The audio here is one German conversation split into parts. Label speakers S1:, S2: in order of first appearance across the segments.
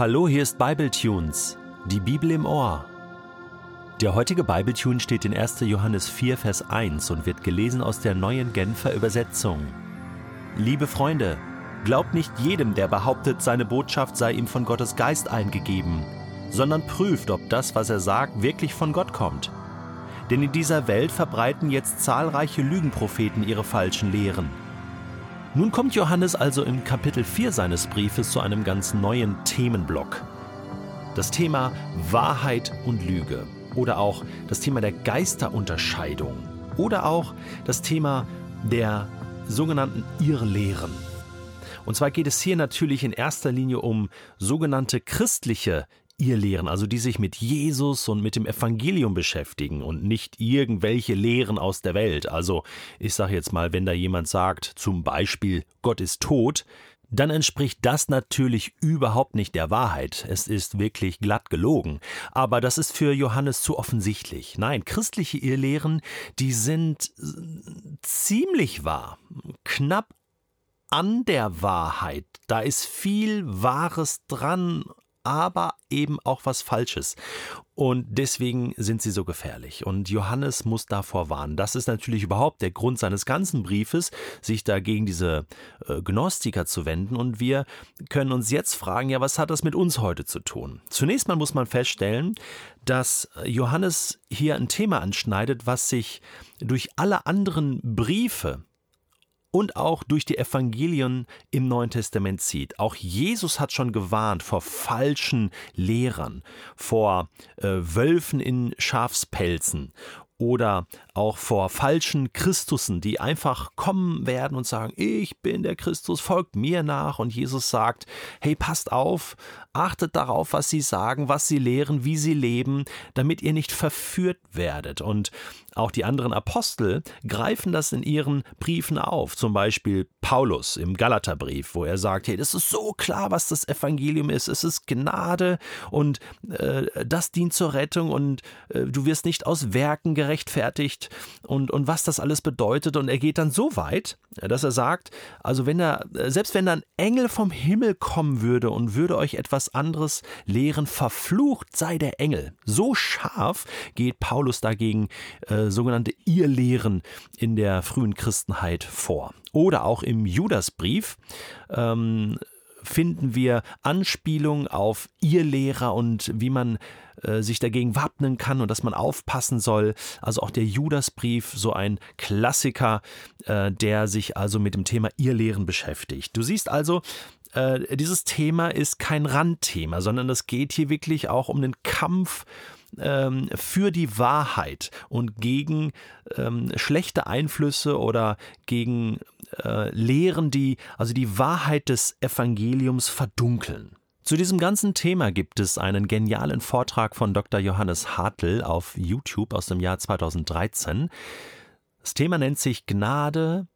S1: Hallo, hier ist Bibletunes, die Bibel im Ohr. Der heutige Bibletune steht in 1. Johannes 4, Vers 1 und wird gelesen aus der neuen Genfer Übersetzung. Liebe Freunde, glaubt nicht jedem, der behauptet, seine Botschaft sei ihm von Gottes Geist eingegeben, sondern prüft, ob das, was er sagt, wirklich von Gott kommt. Denn in dieser Welt verbreiten jetzt zahlreiche Lügenpropheten ihre falschen Lehren. Nun kommt Johannes also im Kapitel 4 seines Briefes zu einem ganz neuen Themenblock. Das Thema Wahrheit und Lüge oder auch das Thema der Geisterunterscheidung oder auch das Thema der sogenannten Irrlehren. Und zwar geht es hier natürlich in erster Linie um sogenannte christliche ihr lehren, also die sich mit Jesus und mit dem Evangelium beschäftigen und nicht irgendwelche Lehren aus der Welt. Also ich sage jetzt mal, wenn da jemand sagt, zum Beispiel Gott ist tot, dann entspricht das natürlich überhaupt nicht der Wahrheit. Es ist wirklich glatt gelogen. Aber das ist für Johannes zu offensichtlich. Nein, christliche Irrlehren, die sind ziemlich wahr, knapp an der Wahrheit. Da ist viel Wahres dran, aber eben auch was Falsches. Und deswegen sind sie so gefährlich. Und Johannes muss davor warnen. Das ist natürlich überhaupt der Grund seines ganzen Briefes, sich da gegen diese äh, Gnostiker zu wenden. Und wir können uns jetzt fragen, ja, was hat das mit uns heute zu tun? Zunächst mal muss man feststellen, dass Johannes hier ein Thema anschneidet, was sich durch alle anderen Briefe und auch durch die Evangelien im Neuen Testament zieht. Auch Jesus hat schon gewarnt vor falschen Lehrern, vor äh, Wölfen in Schafspelzen oder auch vor falschen Christussen, die einfach kommen werden und sagen, ich bin der Christus, folgt mir nach. Und Jesus sagt, hey, passt auf, achtet darauf, was sie sagen, was sie lehren, wie sie leben, damit ihr nicht verführt werdet. Und auch die anderen Apostel greifen das in ihren Briefen auf. Zum Beispiel Paulus im Galaterbrief, wo er sagt, hey, das ist so klar, was das Evangelium ist. Es ist Gnade und äh, das dient zur Rettung und äh, du wirst nicht aus Werken gerechtfertigt und, und was das alles bedeutet. Und er geht dann so weit, dass er sagt, also wenn er, selbst wenn ein Engel vom Himmel kommen würde und würde euch etwas anderes lehren, verflucht sei der Engel. So scharf geht Paulus dagegen äh, sogenannte Irrlehren in der frühen Christenheit vor. Oder auch im Judasbrief ähm, finden wir Anspielungen auf Irrlehrer und wie man äh, sich dagegen wappnen kann und dass man aufpassen soll. Also auch der Judasbrief, so ein Klassiker, äh, der sich also mit dem Thema Irrlehren beschäftigt. Du siehst also, äh, dieses Thema ist kein Randthema, sondern es geht hier wirklich auch um den Kampf ähm, für die Wahrheit und gegen ähm, schlechte Einflüsse oder gegen äh, Lehren, die also die Wahrheit des Evangeliums verdunkeln. Zu diesem ganzen Thema gibt es einen genialen Vortrag von Dr. Johannes Hartl auf YouTube aus dem Jahr 2013. Das Thema nennt sich Gnade,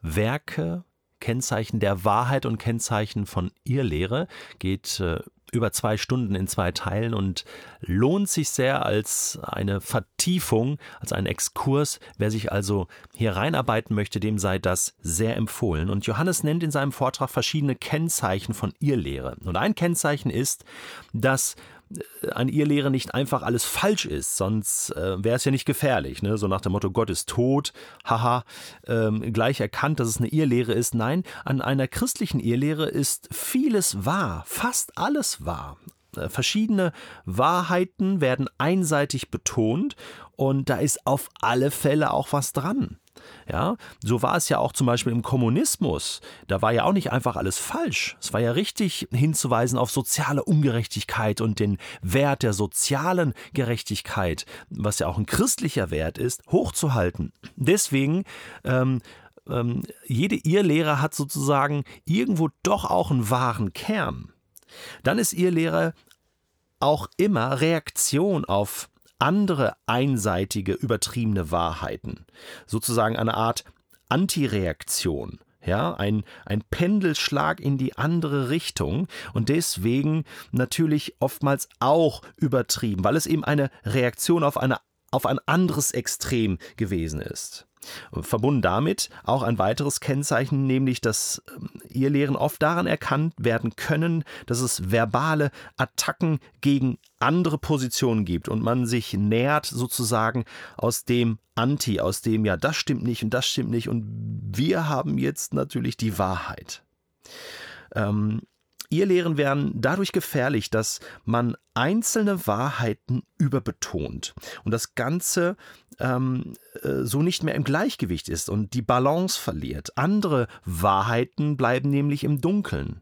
S1: Werke, Kennzeichen der Wahrheit und Kennzeichen von Irrlehre, geht äh, über zwei Stunden in zwei Teilen und lohnt sich sehr als eine Vertiefung, als ein Exkurs. Wer sich also hier reinarbeiten möchte, dem sei das sehr empfohlen. Und Johannes nennt in seinem Vortrag verschiedene Kennzeichen von Irrlehre. Und ein Kennzeichen ist, dass an ihr Lehre nicht einfach alles falsch ist, sonst äh, wäre es ja nicht gefährlich. Ne? So nach dem Motto, Gott ist tot, haha, ähm, gleich erkannt, dass es eine Irrlehre ist. Nein, an einer christlichen Irrlehre ist vieles wahr, fast alles wahr. Äh, verschiedene Wahrheiten werden einseitig betont und da ist auf alle Fälle auch was dran. Ja, so war es ja auch zum Beispiel im Kommunismus. Da war ja auch nicht einfach alles falsch. Es war ja richtig hinzuweisen auf soziale Ungerechtigkeit und den Wert der sozialen Gerechtigkeit, was ja auch ein christlicher Wert ist, hochzuhalten. Deswegen ähm, ähm, jede Irrlehre hat sozusagen irgendwo doch auch einen wahren Kern. Dann ist Irrlehre auch immer Reaktion auf andere einseitige, übertriebene Wahrheiten. Sozusagen eine Art Antireaktion. Ja, ein, ein Pendelschlag in die andere Richtung und deswegen natürlich oftmals auch übertrieben, weil es eben eine Reaktion auf, eine, auf ein anderes Extrem gewesen ist. Verbunden damit auch ein weiteres Kennzeichen, nämlich dass ähm, ihr Lehren oft daran erkannt werden können, dass es verbale Attacken gegen andere Positionen gibt und man sich nähert sozusagen aus dem Anti, aus dem ja, das stimmt nicht und das stimmt nicht und wir haben jetzt natürlich die Wahrheit. Ähm, Ihr Lehren wären dadurch gefährlich, dass man einzelne Wahrheiten überbetont und das Ganze ähm, äh, so nicht mehr im Gleichgewicht ist und die Balance verliert. Andere Wahrheiten bleiben nämlich im Dunkeln.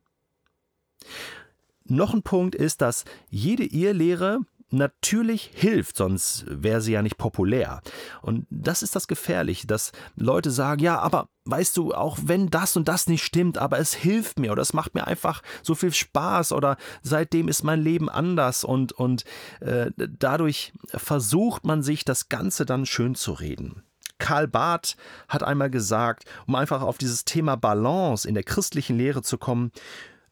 S1: Noch ein Punkt ist, dass jede Irrlehre natürlich hilft, sonst wäre sie ja nicht populär. Und das ist das Gefährliche, dass Leute sagen, ja, aber weißt du, auch wenn das und das nicht stimmt, aber es hilft mir oder es macht mir einfach so viel Spaß oder seitdem ist mein Leben anders und, und äh, dadurch versucht man sich das Ganze dann schön zu reden. Karl Barth hat einmal gesagt, um einfach auf dieses Thema Balance in der christlichen Lehre zu kommen,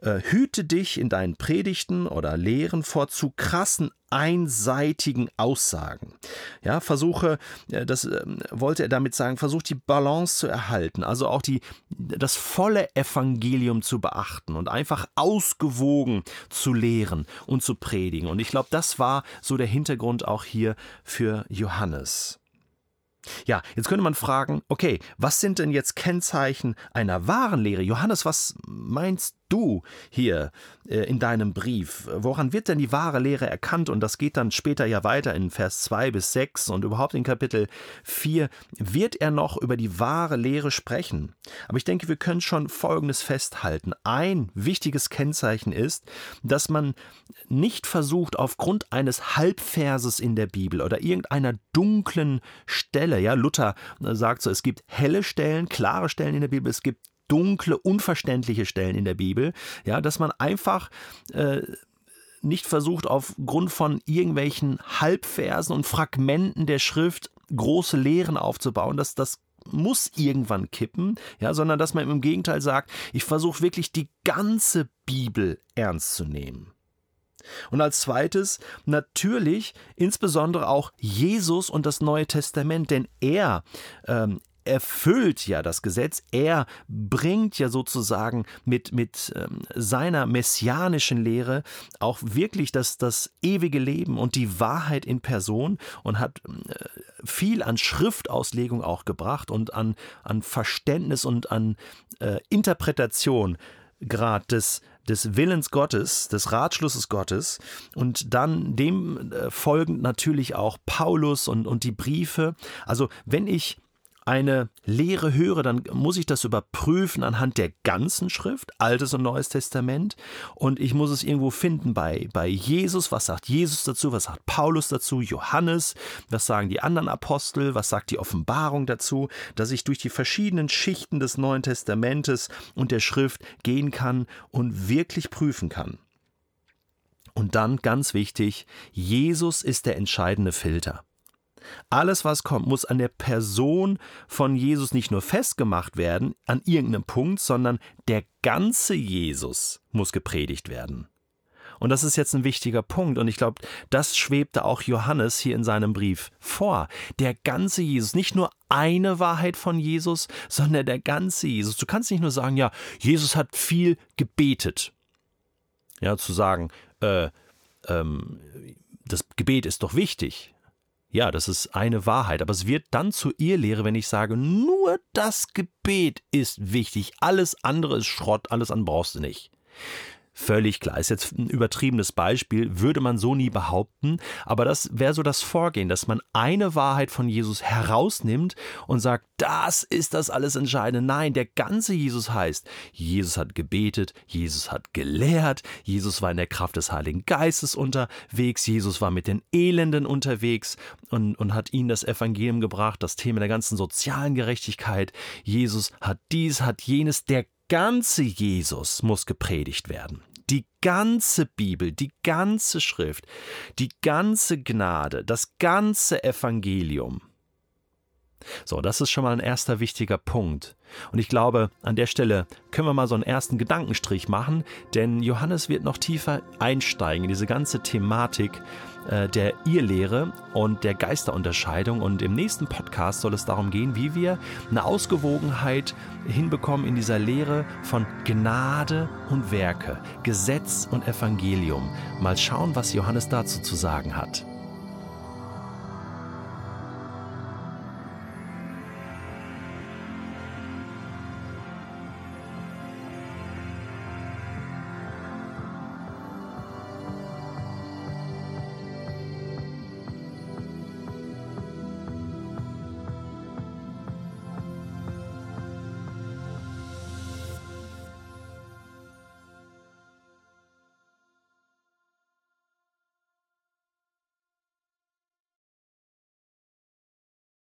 S1: hüte dich in deinen Predigten oder Lehren vor zu krassen einseitigen Aussagen. Ja, versuche, äh, das ähm, wollte er damit sagen, versuch die Balance zu erhalten, also auch die, das volle Evangelium zu beachten und einfach ausgewogen zu lehren und zu predigen. Und ich glaube, das war so der Hintergrund auch hier für Johannes. Ja, jetzt könnte man fragen, okay, was sind denn jetzt Kennzeichen einer wahren Lehre? Johannes, was meinst du hier äh, in deinem Brief? Woran wird denn die wahre Lehre erkannt? Und das geht dann später ja weiter in Vers 2 bis 6 und überhaupt in Kapitel 4 wird er noch über die wahre Lehre sprechen. Aber ich denke, wir können schon Folgendes festhalten. Ein wichtiges Kennzeichen ist, dass man nicht versucht, aufgrund eines Halbverses in der Bibel oder irgendeiner dunklen Stelle, ja, Luther sagt so, es gibt helle Stellen, klare Stellen in der Bibel, es gibt dunkle, unverständliche Stellen in der Bibel, ja, dass man einfach äh, nicht versucht, aufgrund von irgendwelchen Halbversen und Fragmenten der Schrift große Lehren aufzubauen, dass das muss irgendwann kippen, ja, sondern dass man im Gegenteil sagt, ich versuche wirklich die ganze Bibel ernst zu nehmen. Und als zweites natürlich insbesondere auch Jesus und das Neue Testament, denn er, ähm, erfüllt ja das Gesetz, er bringt ja sozusagen mit, mit ähm, seiner messianischen Lehre auch wirklich das, das ewige Leben und die Wahrheit in Person und hat äh, viel an Schriftauslegung auch gebracht und an, an Verständnis und an äh, Interpretation Grad des, des Willens Gottes, des Ratschlusses Gottes und dann dem äh, folgend natürlich auch Paulus und, und die Briefe. Also wenn ich eine Lehre höre, dann muss ich das überprüfen anhand der ganzen Schrift, Altes und Neues Testament. Und ich muss es irgendwo finden bei, bei Jesus. Was sagt Jesus dazu? Was sagt Paulus dazu? Johannes? Was sagen die anderen Apostel? Was sagt die Offenbarung dazu? Dass ich durch die verschiedenen Schichten des Neuen Testamentes und der Schrift gehen kann und wirklich prüfen kann. Und dann ganz wichtig, Jesus ist der entscheidende Filter. Alles, was kommt, muss an der Person von Jesus nicht nur festgemacht werden, an irgendeinem Punkt, sondern der ganze Jesus muss gepredigt werden. Und das ist jetzt ein wichtiger Punkt. Und ich glaube, das schwebte auch Johannes hier in seinem Brief vor. Der ganze Jesus, nicht nur eine Wahrheit von Jesus, sondern der ganze Jesus. Du kannst nicht nur sagen, ja, Jesus hat viel gebetet. Ja, zu sagen, äh, ähm, das Gebet ist doch wichtig. Ja, das ist eine Wahrheit, aber es wird dann zur Irrlehre, wenn ich sage, nur das Gebet ist wichtig, alles andere ist Schrott, alles andere brauchst du nicht. Völlig klar. Ist jetzt ein übertriebenes Beispiel, würde man so nie behaupten, aber das wäre so das Vorgehen, dass man eine Wahrheit von Jesus herausnimmt und sagt, das ist das alles Entscheidende. Nein, der ganze Jesus heißt, Jesus hat gebetet, Jesus hat gelehrt, Jesus war in der Kraft des Heiligen Geistes unterwegs, Jesus war mit den Elenden unterwegs und, und hat ihnen das Evangelium gebracht, das Thema der ganzen sozialen Gerechtigkeit. Jesus hat dies, hat jenes, der ganze Jesus muss gepredigt werden. Die ganze Bibel, die ganze Schrift, die ganze Gnade, das ganze Evangelium. So, das ist schon mal ein erster wichtiger Punkt. Und ich glaube, an der Stelle können wir mal so einen ersten Gedankenstrich machen, denn Johannes wird noch tiefer einsteigen in diese ganze Thematik äh, der Irrlehre und der Geisterunterscheidung. Und im nächsten Podcast soll es darum gehen, wie wir eine Ausgewogenheit hinbekommen in dieser Lehre von Gnade und Werke, Gesetz und Evangelium. Mal schauen, was Johannes dazu zu sagen hat.